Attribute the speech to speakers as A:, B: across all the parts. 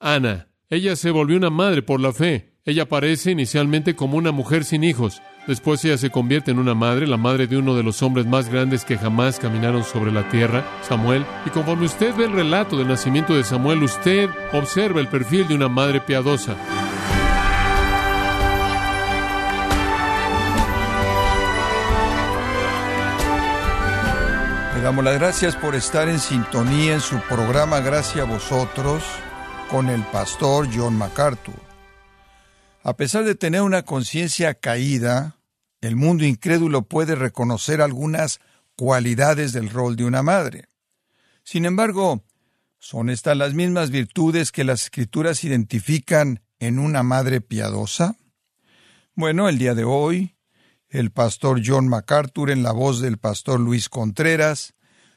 A: Ana. Ella se volvió una madre por la fe. Ella aparece inicialmente como una mujer sin hijos. Después ella se convierte en una madre, la madre de uno de los hombres más grandes que jamás caminaron sobre la tierra, Samuel. Y conforme usted ve el relato del nacimiento de Samuel, usted observa el perfil de una madre piadosa.
B: Le damos las gracias por estar en sintonía en su programa Gracias a vosotros con el pastor John MacArthur. A pesar de tener una conciencia caída, el mundo incrédulo puede reconocer algunas cualidades del rol de una madre. Sin embargo, ¿son estas las mismas virtudes que las escrituras identifican en una madre piadosa? Bueno, el día de hoy, el pastor John MacArthur, en la voz del pastor Luis Contreras,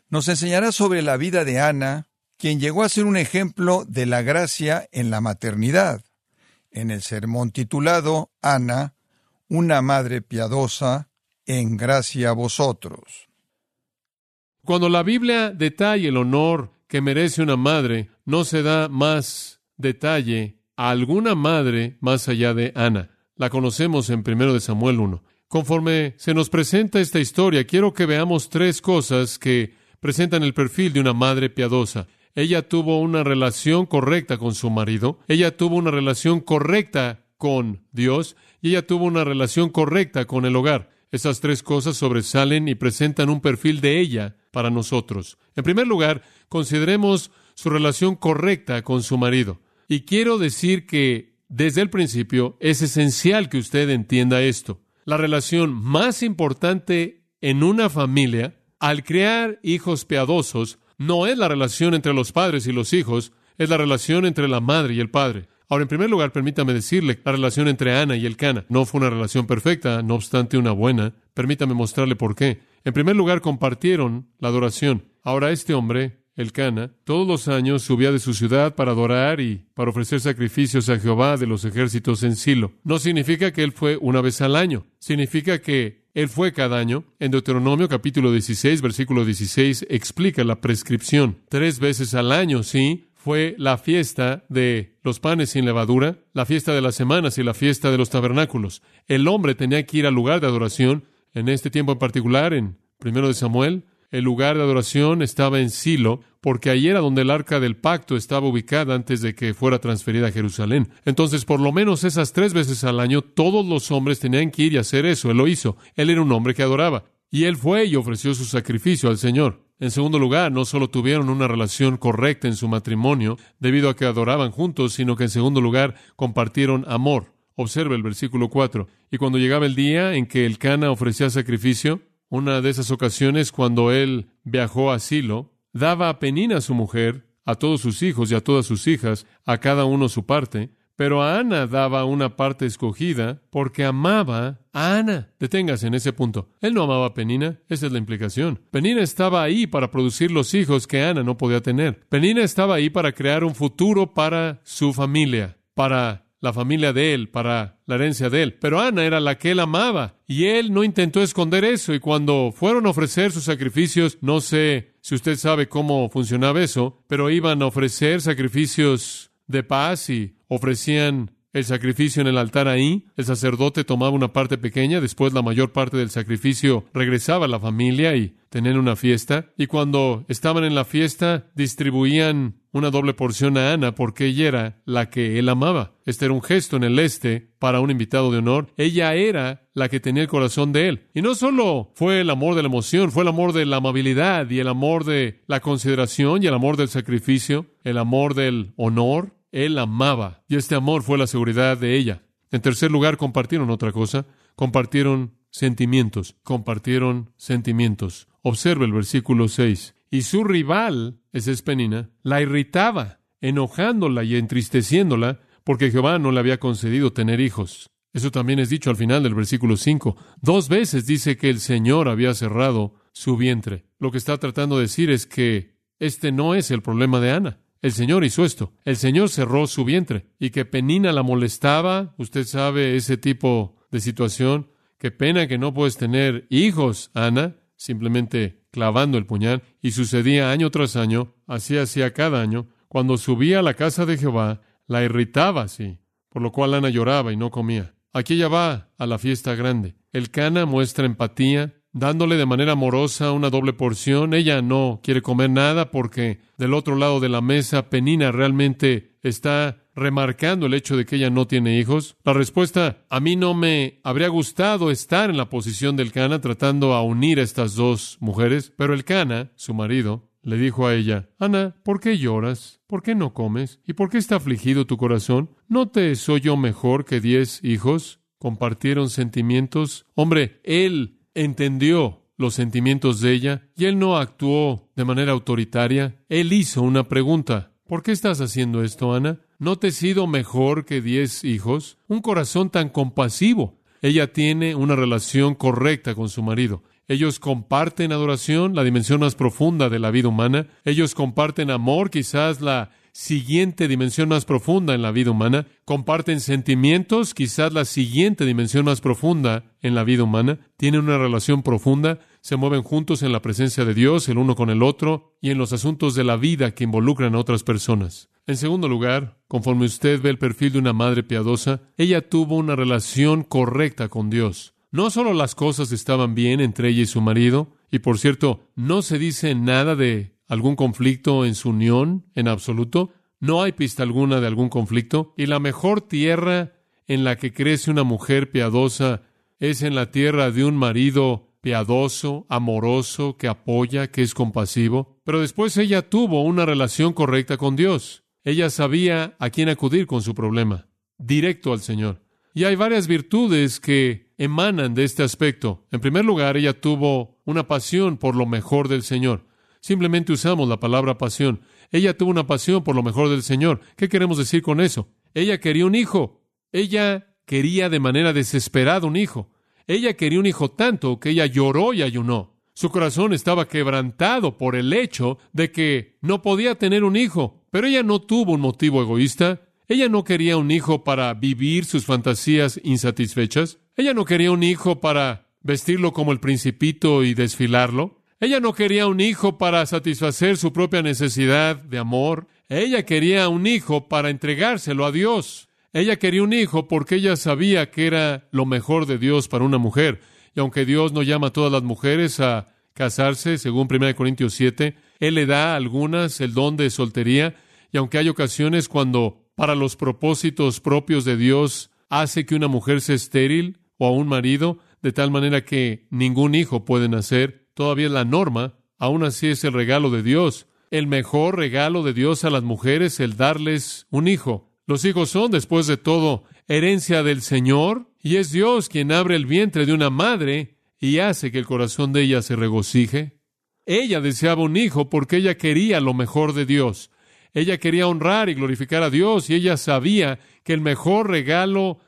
B: nos enseñará sobre la vida de Ana, quien llegó a ser un ejemplo de la gracia en la maternidad en el sermón titulado Ana, una madre piadosa, en gracia a vosotros.
A: Cuando la Biblia detalla el honor que merece una madre, no se da más detalle a alguna madre más allá de Ana. La conocemos en 1 de Samuel 1. Conforme se nos presenta esta historia, quiero que veamos tres cosas que presentan el perfil de una madre piadosa. Ella tuvo una relación correcta con su marido, ella tuvo una relación correcta con Dios y ella tuvo una relación correcta con el hogar. Esas tres cosas sobresalen y presentan un perfil de ella para nosotros. En primer lugar, consideremos su relación correcta con su marido. Y quiero decir que desde el principio es esencial que usted entienda esto. La relación más importante en una familia, al crear hijos piadosos, no es la relación entre los padres y los hijos, es la relación entre la madre y el padre. Ahora, en primer lugar, permítame decirle, la relación entre Ana y el Cana no fue una relación perfecta, no obstante una buena. Permítame mostrarle por qué. En primer lugar, compartieron la adoración. Ahora, este hombre, el Cana, todos los años subía de su ciudad para adorar y para ofrecer sacrificios a Jehová de los ejércitos en Silo. No significa que él fue una vez al año, significa que él fue cada año. En Deuteronomio capítulo 16, versículo 16, explica la prescripción. Tres veces al año, sí, fue la fiesta de los panes sin levadura, la fiesta de las semanas y la fiesta de los tabernáculos. El hombre tenía que ir al lugar de adoración, en este tiempo en particular, en primero de Samuel, el lugar de adoración estaba en Silo, porque ahí era donde el arca del pacto estaba ubicada antes de que fuera transferida a Jerusalén. Entonces, por lo menos esas tres veces al año, todos los hombres tenían que ir y hacer eso. Él lo hizo. Él era un hombre que adoraba. Y él fue y ofreció su sacrificio al Señor. En segundo lugar, no solo tuvieron una relación correcta en su matrimonio, debido a que adoraban juntos, sino que en segundo lugar compartieron amor. Observe el versículo 4. Y cuando llegaba el día en que el Cana ofrecía sacrificio, una de esas ocasiones cuando él viajó a Silo, daba a Penina su mujer, a todos sus hijos y a todas sus hijas, a cada uno su parte, pero a Ana daba una parte escogida porque amaba a Ana. Deténgase en ese punto. Él no amaba a Penina, esa es la implicación. Penina estaba ahí para producir los hijos que Ana no podía tener. Penina estaba ahí para crear un futuro para su familia, para la familia de él, para la herencia de él. Pero Ana era la que él amaba y él no intentó esconder eso y cuando fueron a ofrecer sus sacrificios, no sé si usted sabe cómo funcionaba eso, pero iban a ofrecer sacrificios de paz y ofrecían el sacrificio en el altar ahí, el sacerdote tomaba una parte pequeña, después la mayor parte del sacrificio regresaba a la familia y tenían una fiesta, y cuando estaban en la fiesta distribuían una doble porción a Ana porque ella era la que él amaba. Este era un gesto en el este para un invitado de honor. Ella era la que tenía el corazón de él. Y no solo fue el amor de la emoción, fue el amor de la amabilidad y el amor de la consideración y el amor del sacrificio, el amor del honor, él amaba y este amor fue la seguridad de ella. En tercer lugar, compartieron otra cosa, compartieron sentimientos, compartieron sentimientos. Observe el versículo 6. Y su rival, es Penina, la irritaba, enojándola y entristeciéndola, porque Jehová no le había concedido tener hijos. Eso también es dicho al final del versículo 5. Dos veces dice que el Señor había cerrado su vientre. Lo que está tratando de decir es que este no es el problema de Ana. El Señor hizo esto. El Señor cerró su vientre y que Penina la molestaba. Usted sabe ese tipo de situación. Qué pena que no puedes tener hijos, Ana, simplemente clavando el puñal. Y sucedía año tras año, así hacía cada año. Cuando subía a la casa de Jehová, la irritaba así, por lo cual Ana lloraba y no comía. Aquí ella va a la fiesta grande. El Cana muestra empatía, dándole de manera amorosa una doble porción. Ella no quiere comer nada porque del otro lado de la mesa Penina realmente está remarcando el hecho de que ella no tiene hijos. La respuesta, a mí no me habría gustado estar en la posición del Cana tratando a unir a estas dos mujeres, pero el Cana, su marido, le dijo a ella, Ana, ¿por qué lloras? ¿Por qué no comes? ¿Y por qué está afligido tu corazón? ¿No te soy yo mejor que diez hijos? Compartieron sentimientos. Hombre, él entendió los sentimientos de ella y él no actuó de manera autoritaria. Él hizo una pregunta. ¿Por qué estás haciendo esto, Ana? ¿No te he sido mejor que diez hijos? Un corazón tan compasivo. Ella tiene una relación correcta con su marido. Ellos comparten adoración, la dimensión más profunda de la vida humana. Ellos comparten amor, quizás la siguiente dimensión más profunda en la vida humana. Comparten sentimientos, quizás la siguiente dimensión más profunda en la vida humana. Tienen una relación profunda, se mueven juntos en la presencia de Dios, el uno con el otro, y en los asuntos de la vida que involucran a otras personas. En segundo lugar, conforme usted ve el perfil de una madre piadosa, ella tuvo una relación correcta con Dios. No solo las cosas estaban bien entre ella y su marido, y por cierto, no se dice nada de algún conflicto en su unión en absoluto, no hay pista alguna de algún conflicto, y la mejor tierra en la que crece una mujer piadosa es en la tierra de un marido piadoso, amoroso, que apoya, que es compasivo. Pero después ella tuvo una relación correcta con Dios. Ella sabía a quién acudir con su problema, directo al Señor. Y hay varias virtudes que emanan de este aspecto. En primer lugar, ella tuvo una pasión por lo mejor del Señor. Simplemente usamos la palabra pasión. Ella tuvo una pasión por lo mejor del Señor. ¿Qué queremos decir con eso? Ella quería un hijo. Ella quería de manera desesperada un hijo. Ella quería un hijo tanto que ella lloró y ayunó. Su corazón estaba quebrantado por el hecho de que no podía tener un hijo, pero ella no tuvo un motivo egoísta. Ella no quería un hijo para vivir sus fantasías insatisfechas. Ella no quería un hijo para vestirlo como el principito y desfilarlo. Ella no quería un hijo para satisfacer su propia necesidad de amor. Ella quería un hijo para entregárselo a Dios. Ella quería un hijo porque ella sabía que era lo mejor de Dios para una mujer. Y aunque Dios no llama a todas las mujeres a casarse, según 1 Corintios 7, Él le da a algunas el don de soltería. Y aunque hay ocasiones cuando para los propósitos propios de Dios hace que una mujer sea estéril o a un marido, de tal manera que ningún hijo puede nacer, todavía es la norma, aún así es el regalo de Dios. El mejor regalo de Dios a las mujeres, el darles un hijo. Los hijos son, después de todo, herencia del Señor, y es Dios quien abre el vientre de una madre y hace que el corazón de ella se regocije. Ella deseaba un hijo porque ella quería lo mejor de Dios. Ella quería honrar y glorificar a Dios y ella sabía que el mejor regalo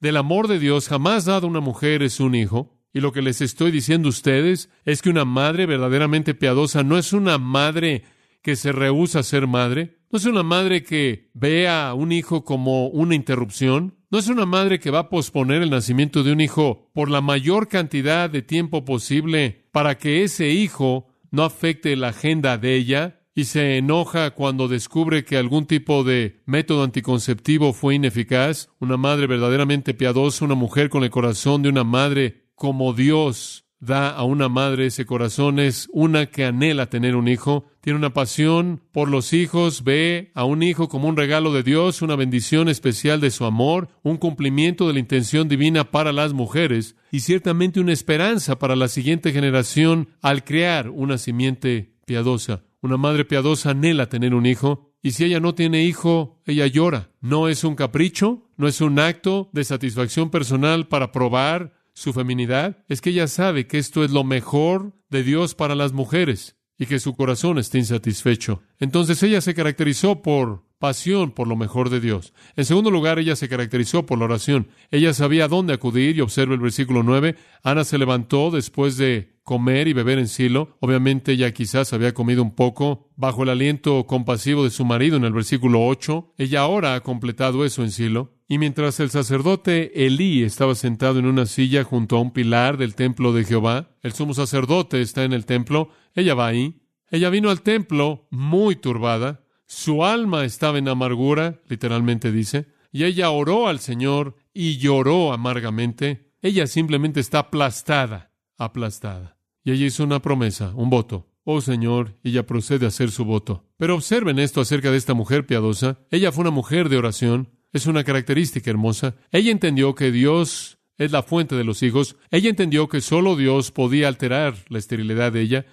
A: del amor de Dios jamás dado a una mujer es un hijo. Y lo que les estoy diciendo a ustedes es que una madre verdaderamente piadosa no es una madre que se rehúsa a ser madre, no es una madre que vea a un hijo como una interrupción, no es una madre que va a posponer el nacimiento de un hijo por la mayor cantidad de tiempo posible para que ese hijo no afecte la agenda de ella, y se enoja cuando descubre que algún tipo de método anticonceptivo fue ineficaz, una madre verdaderamente piadosa, una mujer con el corazón de una madre como Dios da a una madre ese corazón, es una que anhela tener un hijo, tiene una pasión por los hijos, ve a un hijo como un regalo de Dios, una bendición especial de su amor, un cumplimiento de la intención divina para las mujeres y ciertamente una esperanza para la siguiente generación al crear una simiente piadosa. Una madre piadosa anhela tener un hijo, y si ella no tiene hijo, ella llora. No es un capricho, no es un acto de satisfacción personal para probar su feminidad, es que ella sabe que esto es lo mejor de Dios para las mujeres y que su corazón está insatisfecho. Entonces ella se caracterizó por pasión por lo mejor de Dios. En segundo lugar, ella se caracterizó por la oración. Ella sabía dónde acudir y observa el versículo 9. Ana se levantó después de comer y beber en Silo. Obviamente ella quizás había comido un poco bajo el aliento compasivo de su marido en el versículo 8. Ella ahora ha completado eso en Silo. Y mientras el sacerdote Elí estaba sentado en una silla junto a un pilar del templo de Jehová, el sumo sacerdote está en el templo, ella va ahí. Ella vino al templo muy turbada, Su alma estaba en amargura, literalmente dice, y ella oró al Señor y lloró amargamente. Ella simplemente está aplastada, aplastada. Y ella hizo una promesa, un voto. Oh Señor, ella procede a hacer su voto. Pero observen esto acerca de esta mujer piadosa. Ella fue una mujer de oración. Es una característica hermosa. Ella entendió que Dios es la fuente de los hijos. Ella entendió que solo Dios podía alterar la esterilidad de ella.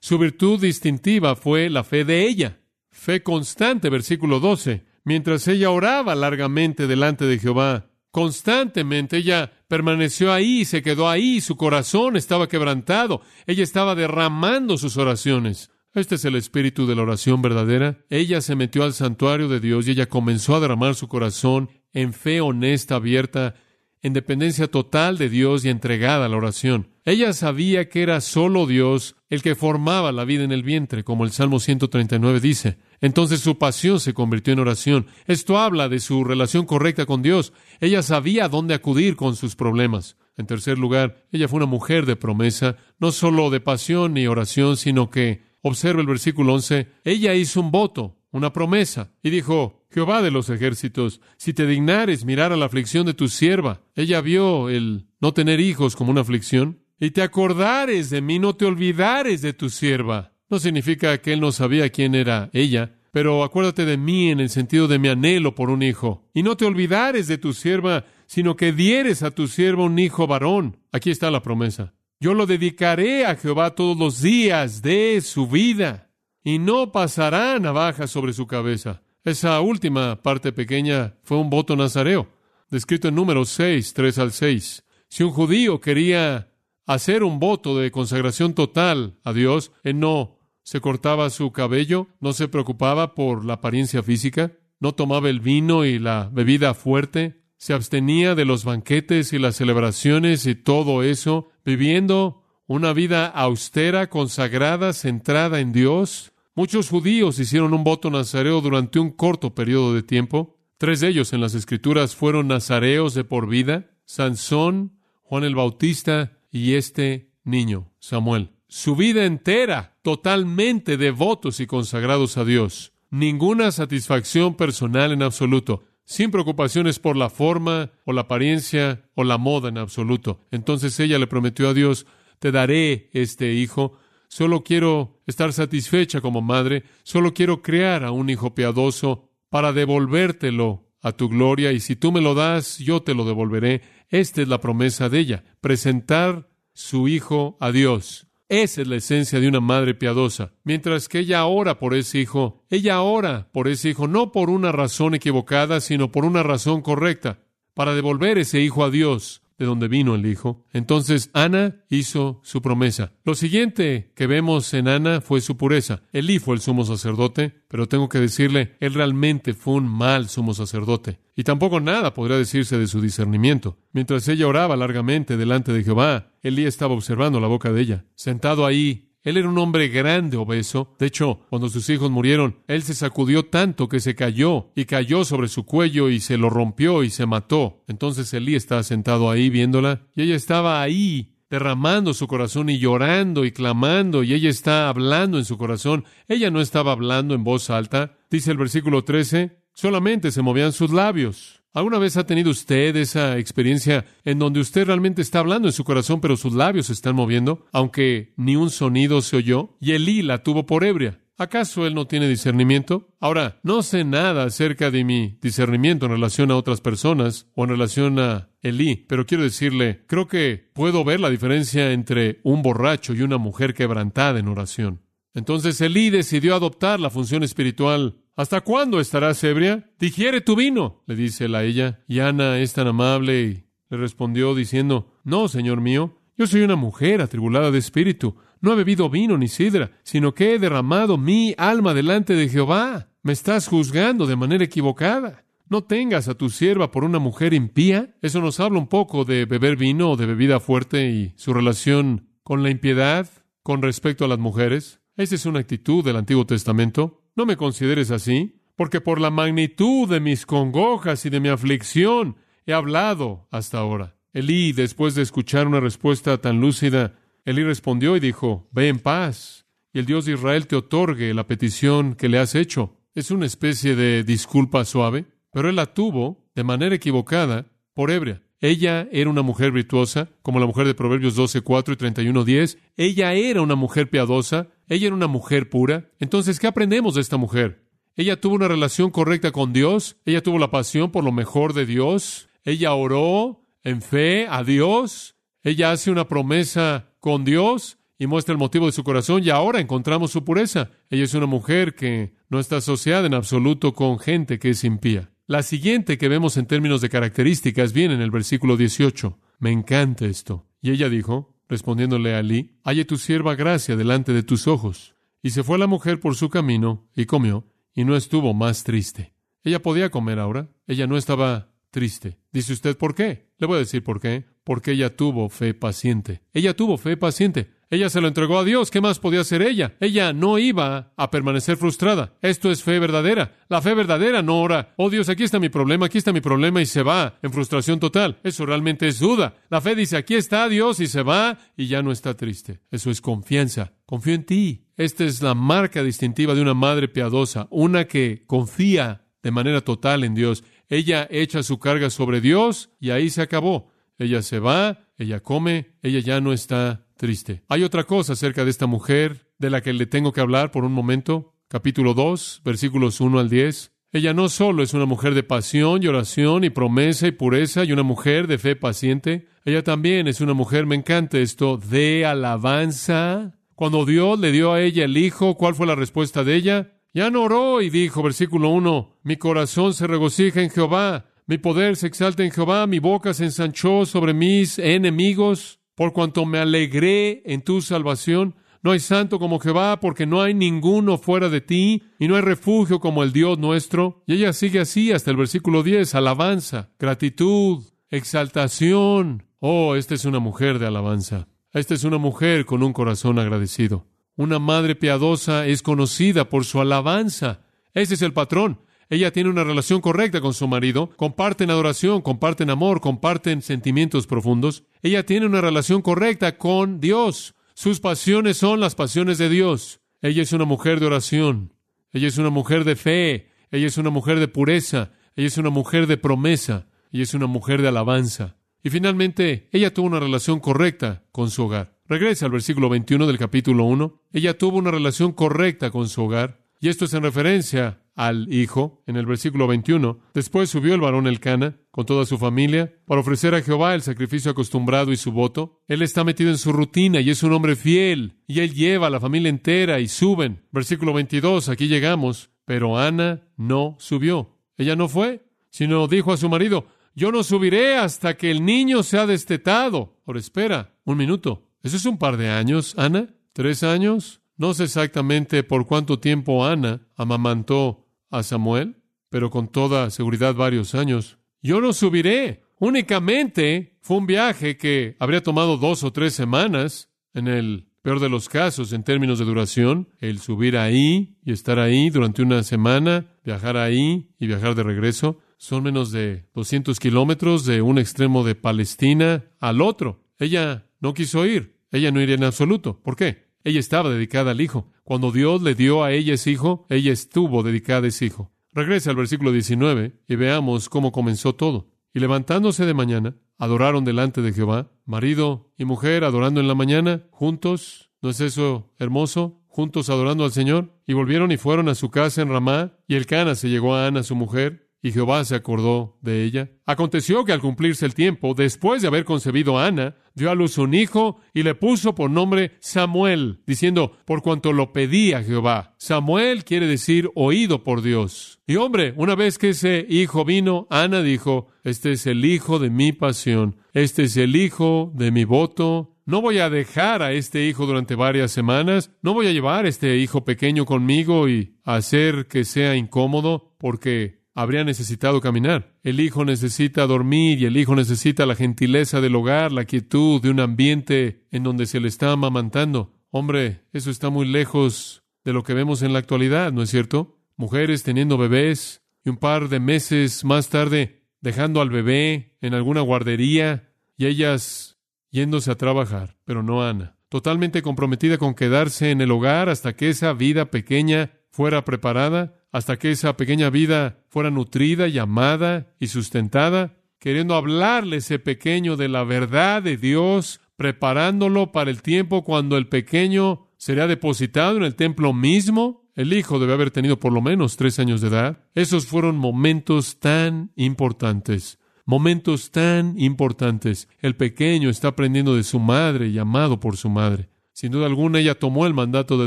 A: Su virtud distintiva fue la fe de ella. Fe constante, versículo 12. Mientras ella oraba largamente delante de Jehová, constantemente ella permaneció ahí, se quedó ahí, su corazón estaba quebrantado, ella estaba derramando sus oraciones. Este es el espíritu de la oración verdadera. Ella se metió al santuario de Dios y ella comenzó a derramar su corazón en fe honesta, abierta, en dependencia total de Dios y entregada a la oración. Ella sabía que era solo Dios el que formaba la vida en el vientre, como el Salmo 139 dice. Entonces su pasión se convirtió en oración. Esto habla de su relación correcta con Dios. Ella sabía dónde acudir con sus problemas. En tercer lugar, ella fue una mujer de promesa, no solo de pasión ni oración, sino que, observa el versículo 11, ella hizo un voto, una promesa, y dijo, Jehová de los ejércitos, si te dignares mirar a la aflicción de tu sierva, ella vio el no tener hijos como una aflicción, y te acordares de mí, no te olvidares de tu sierva. No significa que él no sabía quién era ella, pero acuérdate de mí en el sentido de mi anhelo por un hijo. Y no te olvidares de tu sierva, sino que dieres a tu sierva un hijo varón. Aquí está la promesa. Yo lo dedicaré a Jehová todos los días de su vida, y no pasará navaja sobre su cabeza. Esa última parte pequeña fue un voto nazareo, descrito en números 6, 3 al 6. Si un judío quería hacer un voto de consagración total a Dios, él no se cortaba su cabello, no se preocupaba por la apariencia física, no tomaba el vino y la bebida fuerte, se abstenía de los banquetes y las celebraciones y todo eso, viviendo una vida austera, consagrada, centrada en Dios, Muchos judíos hicieron un voto nazareo durante un corto periodo de tiempo. Tres de ellos en las Escrituras fueron nazareos de por vida, Sansón, Juan el Bautista y este niño, Samuel. Su vida entera totalmente devotos y consagrados a Dios. Ninguna satisfacción personal en absoluto, sin preocupaciones por la forma o la apariencia o la moda en absoluto. Entonces ella le prometió a Dios, te daré este hijo, Solo quiero estar satisfecha como madre, solo quiero crear a un hijo piadoso para devolvértelo a tu gloria, y si tú me lo das, yo te lo devolveré. Esta es la promesa de ella, presentar su hijo a Dios. Esa es la esencia de una madre piadosa. Mientras que ella ora por ese hijo, ella ora por ese hijo no por una razón equivocada, sino por una razón correcta, para devolver ese hijo a Dios de donde vino el Hijo. Entonces Ana hizo su promesa. Lo siguiente que vemos en Ana fue su pureza. Elí fue el sumo sacerdote, pero tengo que decirle, él realmente fue un mal sumo sacerdote. Y tampoco nada podría decirse de su discernimiento. Mientras ella oraba largamente delante de Jehová, Elí estaba observando la boca de ella. Sentado ahí, él era un hombre grande, obeso. De hecho, cuando sus hijos murieron, él se sacudió tanto que se cayó y cayó sobre su cuello y se lo rompió y se mató. Entonces Elí estaba sentado ahí viéndola y ella estaba ahí derramando su corazón y llorando y clamando y ella está hablando en su corazón. Ella no estaba hablando en voz alta. Dice el versículo 13, solamente se movían sus labios. ¿Alguna vez ha tenido usted esa experiencia en donde usted realmente está hablando en su corazón, pero sus labios se están moviendo, aunque ni un sonido se oyó? Y Elí la tuvo por ebria. ¿Acaso él no tiene discernimiento? Ahora, no sé nada acerca de mi discernimiento en relación a otras personas o en relación a Elí, pero quiero decirle, creo que puedo ver la diferencia entre un borracho y una mujer quebrantada en oración. Entonces Elí decidió adoptar la función espiritual ¿Hasta cuándo estarás ebria? Digiere tu vino, le dice él a ella. Y Ana es tan amable y le respondió diciendo, No, señor mío, yo soy una mujer atribulada de espíritu. No he bebido vino ni sidra, sino que he derramado mi alma delante de Jehová. Me estás juzgando de manera equivocada. No tengas a tu sierva por una mujer impía. Eso nos habla un poco de beber vino o de bebida fuerte y su relación con la impiedad con respecto a las mujeres. Esa es una actitud del Antiguo Testamento. No me consideres así, porque por la magnitud de mis congojas y de mi aflicción he hablado hasta ahora. Elí, después de escuchar una respuesta tan lúcida, Elí respondió y dijo, Ve en paz, y el Dios de Israel te otorgue la petición que le has hecho. Es una especie de disculpa suave, pero él la tuvo de manera equivocada por ebria. Ella era una mujer virtuosa, como la mujer de Proverbios 12, 4 y 31, 10. Ella era una mujer piadosa. Ella era una mujer pura. Entonces, ¿qué aprendemos de esta mujer? Ella tuvo una relación correcta con Dios. Ella tuvo la pasión por lo mejor de Dios. Ella oró en fe a Dios. Ella hace una promesa con Dios y muestra el motivo de su corazón y ahora encontramos su pureza. Ella es una mujer que no está asociada en absoluto con gente que es impía. La siguiente que vemos en términos de características viene en el versículo 18. Me encanta esto. Y ella dijo, respondiéndole a Alí, halle tu sierva gracia delante de tus ojos. Y se fue la mujer por su camino y comió, y no estuvo más triste. Ella podía comer ahora, ella no estaba triste. Dice usted, ¿por qué? Le voy a decir por qué. Porque ella tuvo fe paciente. Ella tuvo fe paciente. Ella se lo entregó a Dios. ¿Qué más podía hacer ella? Ella no iba a permanecer frustrada. Esto es fe verdadera. La fe verdadera no ora, oh Dios, aquí está mi problema, aquí está mi problema y se va en frustración total. Eso realmente es duda. La fe dice, aquí está Dios y se va y ya no está triste. Eso es confianza. Confío en ti. Esta es la marca distintiva de una madre piadosa, una que confía de manera total en Dios. Ella echa su carga sobre Dios y ahí se acabó. Ella se va, ella come, ella ya no está triste. Hay otra cosa acerca de esta mujer de la que le tengo que hablar por un momento. Capítulo 2, versículos 1 al 10. Ella no solo es una mujer de pasión y oración y promesa y pureza y una mujer de fe paciente, ella también es una mujer, me encanta esto, de alabanza. Cuando Dios le dio a ella el hijo, ¿cuál fue la respuesta de ella? Ya no oró y dijo, versículo 1, mi corazón se regocija en Jehová, mi poder se exalta en Jehová, mi boca se ensanchó sobre mis enemigos por cuanto me alegré en tu salvación. No hay santo como Jehová, porque no hay ninguno fuera de ti, y no hay refugio como el Dios nuestro. Y ella sigue así hasta el versículo 10, alabanza, gratitud, exaltación. Oh, esta es una mujer de alabanza. Esta es una mujer con un corazón agradecido. Una madre piadosa es conocida por su alabanza. Ese es el patrón. Ella tiene una relación correcta con su marido, comparten adoración, comparten amor, comparten sentimientos profundos. Ella tiene una relación correcta con Dios. Sus pasiones son las pasiones de Dios. Ella es una mujer de oración. Ella es una mujer de fe. Ella es una mujer de pureza. Ella es una mujer de promesa. Ella es una mujer de alabanza. Y finalmente, ella tuvo una relación correcta con su hogar. Regresa al versículo 21 del capítulo 1. Ella tuvo una relación correcta con su hogar. Y esto es en referencia al hijo en el versículo 21. Después subió el varón Elcana con toda su familia para ofrecer a Jehová el sacrificio acostumbrado y su voto. Él está metido en su rutina y es un hombre fiel y él lleva a la familia entera y suben. Versículo 22, aquí llegamos. Pero Ana no subió. Ella no fue, sino dijo a su marido, yo no subiré hasta que el niño sea destetado. Ahora espera, un minuto. ¿Eso es un par de años, Ana? ¿Tres años? No sé exactamente por cuánto tiempo Ana amamantó a Samuel, pero con toda seguridad varios años. Yo no subiré. Únicamente fue un viaje que habría tomado dos o tres semanas, en el peor de los casos, en términos de duración, el subir ahí y estar ahí durante una semana, viajar ahí y viajar de regreso. Son menos de 200 kilómetros de un extremo de Palestina al otro. Ella no quiso ir. Ella no iría en absoluto. ¿Por qué? Ella estaba dedicada al Hijo. Cuando Dios le dio a ella ese hijo, ella estuvo dedicada a ese hijo. Regresa al versículo 19 y veamos cómo comenzó todo. Y levantándose de mañana, adoraron delante de Jehová, marido y mujer adorando en la mañana, juntos. ¿No es eso hermoso? Juntos adorando al Señor. Y volvieron y fueron a su casa en Ramá, y el Cana se llegó a Ana, su mujer, y Jehová se acordó de ella. Aconteció que al cumplirse el tiempo, después de haber concebido a Ana, dio a luz un hijo y le puso por nombre Samuel, diciendo, por cuanto lo pedía Jehová. Samuel quiere decir oído por Dios. Y hombre, una vez que ese hijo vino, Ana dijo, este es el hijo de mi pasión, este es el hijo de mi voto. No voy a dejar a este hijo durante varias semanas, no voy a llevar a este hijo pequeño conmigo y hacer que sea incómodo, porque habría necesitado caminar. El hijo necesita dormir y el hijo necesita la gentileza del hogar, la quietud de un ambiente en donde se le está amamantando. Hombre, eso está muy lejos de lo que vemos en la actualidad, ¿no es cierto? Mujeres teniendo bebés y un par de meses más tarde dejando al bebé en alguna guardería y ellas yéndose a trabajar, pero no Ana, totalmente comprometida con quedarse en el hogar hasta que esa vida pequeña fuera preparada. Hasta que esa pequeña vida fuera nutrida y amada y sustentada, queriendo hablarle ese pequeño de la verdad de Dios, preparándolo para el tiempo cuando el pequeño sería depositado en el templo mismo. El hijo debe haber tenido por lo menos tres años de edad. Esos fueron momentos tan importantes. Momentos tan importantes. El pequeño está aprendiendo de su madre y amado por su madre. Sin duda alguna, ella tomó el mandato de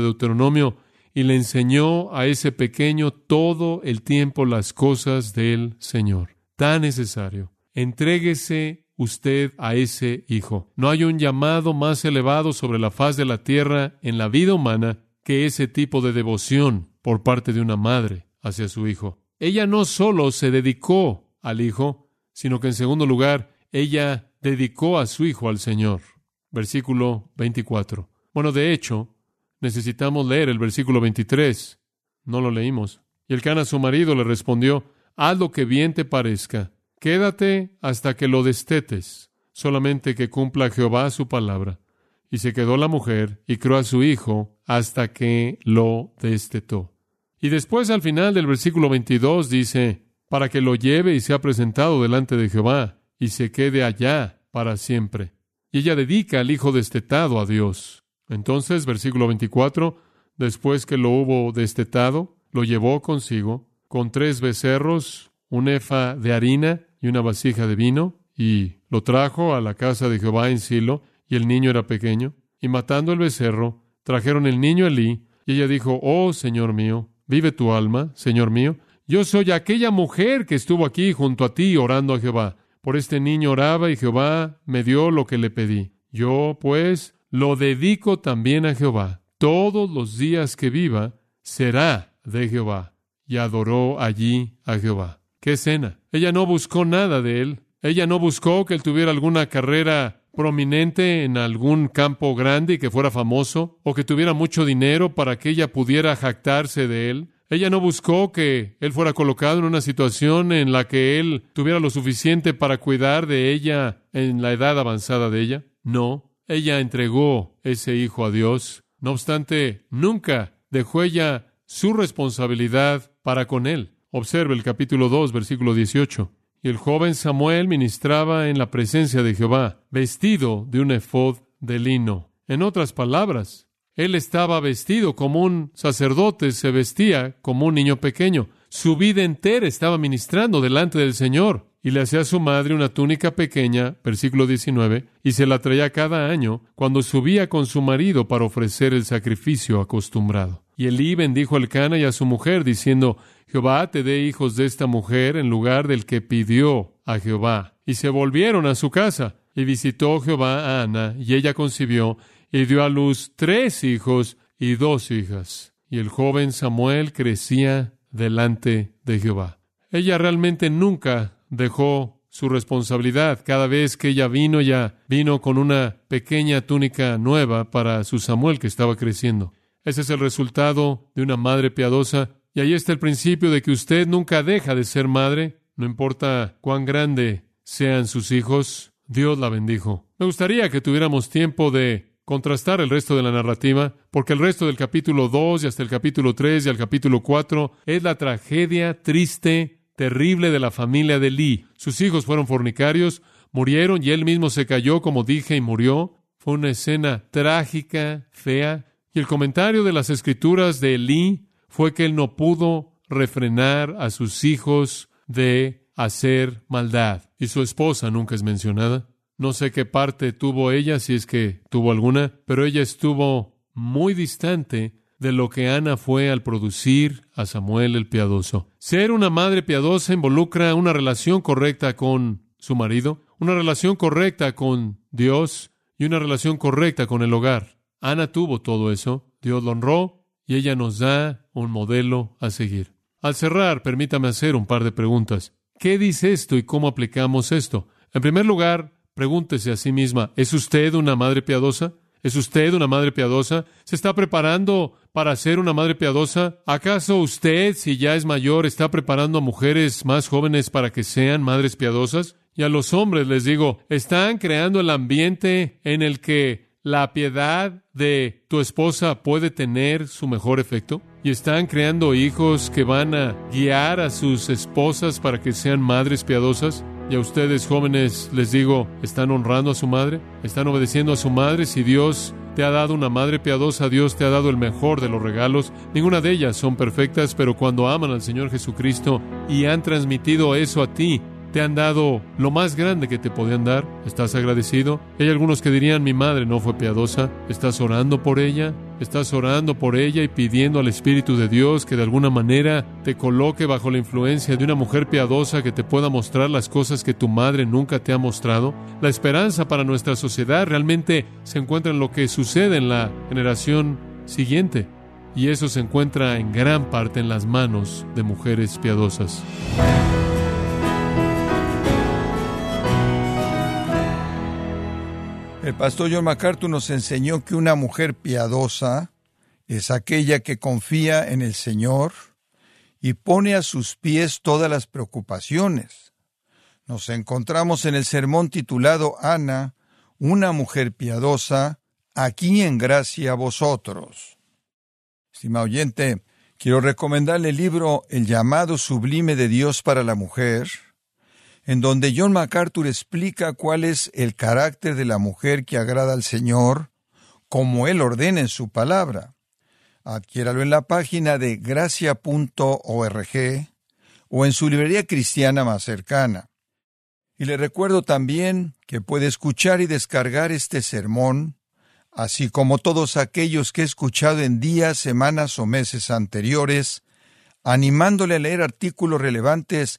A: Deuteronomio y le enseñó a ese pequeño todo el tiempo las cosas del Señor. Tan necesario. Entréguese usted a ese hijo. No hay un llamado más elevado sobre la faz de la tierra en la vida humana que ese tipo de devoción por parte de una madre hacia su hijo. Ella no solo se dedicó al hijo, sino que en segundo lugar, ella dedicó a su hijo al Señor. Versículo 24. Bueno, de hecho, necesitamos leer el versículo 23. No lo leímos. Y el cana su marido le respondió, haz lo que bien te parezca. Quédate hasta que lo destetes, solamente que cumpla Jehová su palabra. Y se quedó la mujer y crió a su hijo hasta que lo destetó. Y después al final del versículo 22 dice, para que lo lleve y sea presentado delante de Jehová y se quede allá para siempre. Y ella dedica al hijo destetado a Dios. Entonces, versículo 24, después que lo hubo destetado, lo llevó consigo con tres becerros, un efa de harina y una vasija de vino, y lo trajo a la casa de Jehová en Silo, y el niño era pequeño. Y matando el becerro, trajeron el niño a Elí, y ella dijo, Oh, Señor mío, vive tu alma, Señor mío, yo soy aquella mujer que estuvo aquí junto a ti orando a Jehová. Por este niño oraba y Jehová me dio lo que le pedí. Yo, pues, lo dedico también a Jehová. Todos los días que viva será de Jehová. Y adoró allí a Jehová. ¿Qué escena? Ella no buscó nada de él. Ella no buscó que él tuviera alguna carrera prominente en algún campo grande y que fuera famoso, o que tuviera mucho dinero para que ella pudiera jactarse de él. Ella no buscó que él fuera colocado en una situación en la que él tuviera lo suficiente para cuidar de ella en la edad avanzada de ella. No, ella entregó ese hijo a Dios. No obstante, nunca dejó ella su responsabilidad para con él. Observe el capítulo 2, versículo 18. Y el joven Samuel ministraba en la presencia de Jehová, vestido de un efod de lino. En otras palabras, él estaba vestido como un sacerdote, se vestía como un niño pequeño. Su vida entera estaba ministrando delante del Señor. Y le hacía a su madre una túnica pequeña, versículo 19, y se la traía cada año cuando subía con su marido para ofrecer el sacrificio acostumbrado. Y Elí bendijo al Cana y a su mujer, diciendo, Jehová te dé hijos de esta mujer en lugar del que pidió a Jehová. Y se volvieron a su casa. Y visitó Jehová a Ana, y ella concibió, y dio a luz tres hijos y dos hijas. Y el joven Samuel crecía delante de Jehová. Ella realmente nunca dejó su responsabilidad. Cada vez que ella vino, ya vino con una pequeña túnica nueva para su Samuel que estaba creciendo. Ese es el resultado de una madre piadosa. Y ahí está el principio de que usted nunca deja de ser madre, no importa cuán grande sean sus hijos. Dios la bendijo. Me gustaría que tuviéramos tiempo de contrastar el resto de la narrativa, porque el resto del capítulo 2 y hasta el capítulo 3 y al capítulo 4 es la tragedia triste, terrible de la familia de Lee. Sus hijos fueron fornicarios, murieron y él mismo se cayó, como dije, y murió. Fue una escena trágica, fea. Y el comentario de las escrituras de Lee fue que él no pudo refrenar a sus hijos de hacer maldad. Y su esposa nunca es mencionada. No sé qué parte tuvo ella, si es que tuvo alguna, pero ella estuvo muy distante de lo que Ana fue al producir a Samuel el piadoso. Ser una madre piadosa involucra una relación correcta con su marido, una relación correcta con Dios y una relación correcta con el hogar. Ana tuvo todo eso, Dios lo honró y ella nos da un modelo a seguir. Al cerrar, permítame hacer un par de preguntas. ¿Qué dice esto y cómo aplicamos esto? En primer lugar, Pregúntese a sí misma, ¿es usted una madre piadosa? ¿Es usted una madre piadosa? ¿Se está preparando para ser una madre piadosa? ¿Acaso usted, si ya es mayor, está preparando a mujeres más jóvenes para que sean madres piadosas? Y a los hombres les digo, ¿están creando el ambiente en el que la piedad de tu esposa puede tener su mejor efecto? y están creando hijos que van a guiar a sus esposas para que sean madres piadosas. Y a ustedes jóvenes les digo, ¿están honrando a su madre? ¿Están obedeciendo a su madre? Si Dios te ha dado una madre piadosa, Dios te ha dado el mejor de los regalos. Ninguna de ellas son perfectas, pero cuando aman al Señor Jesucristo y han transmitido eso a ti, te han dado lo más grande que te podían dar. ¿Estás agradecido? Hay algunos que dirían, mi madre no fue piadosa. ¿Estás orando por ella? ¿Estás orando por ella y pidiendo al Espíritu de Dios que de alguna manera te coloque bajo la influencia de una mujer piadosa que te pueda mostrar las cosas que tu madre nunca te ha mostrado? La esperanza para nuestra sociedad realmente se encuentra en lo que sucede en la generación siguiente. Y eso se encuentra en gran parte en las manos de mujeres piadosas.
B: El pastor John MacArthur nos enseñó que una mujer piadosa es aquella que confía en el Señor y pone a sus pies todas las preocupaciones. Nos encontramos en el sermón titulado Ana, una mujer piadosa, aquí en gracia a vosotros. Estimado oyente, quiero recomendarle el libro El llamado sublime de Dios para la mujer, en donde John MacArthur explica cuál es el carácter de la mujer que agrada al Señor, como Él ordena en su palabra. Adquiéralo en la página de gracia.org o en su librería cristiana más cercana. Y le recuerdo también que puede escuchar y descargar este sermón, así como todos aquellos que he escuchado en días, semanas o meses anteriores, animándole a leer artículos relevantes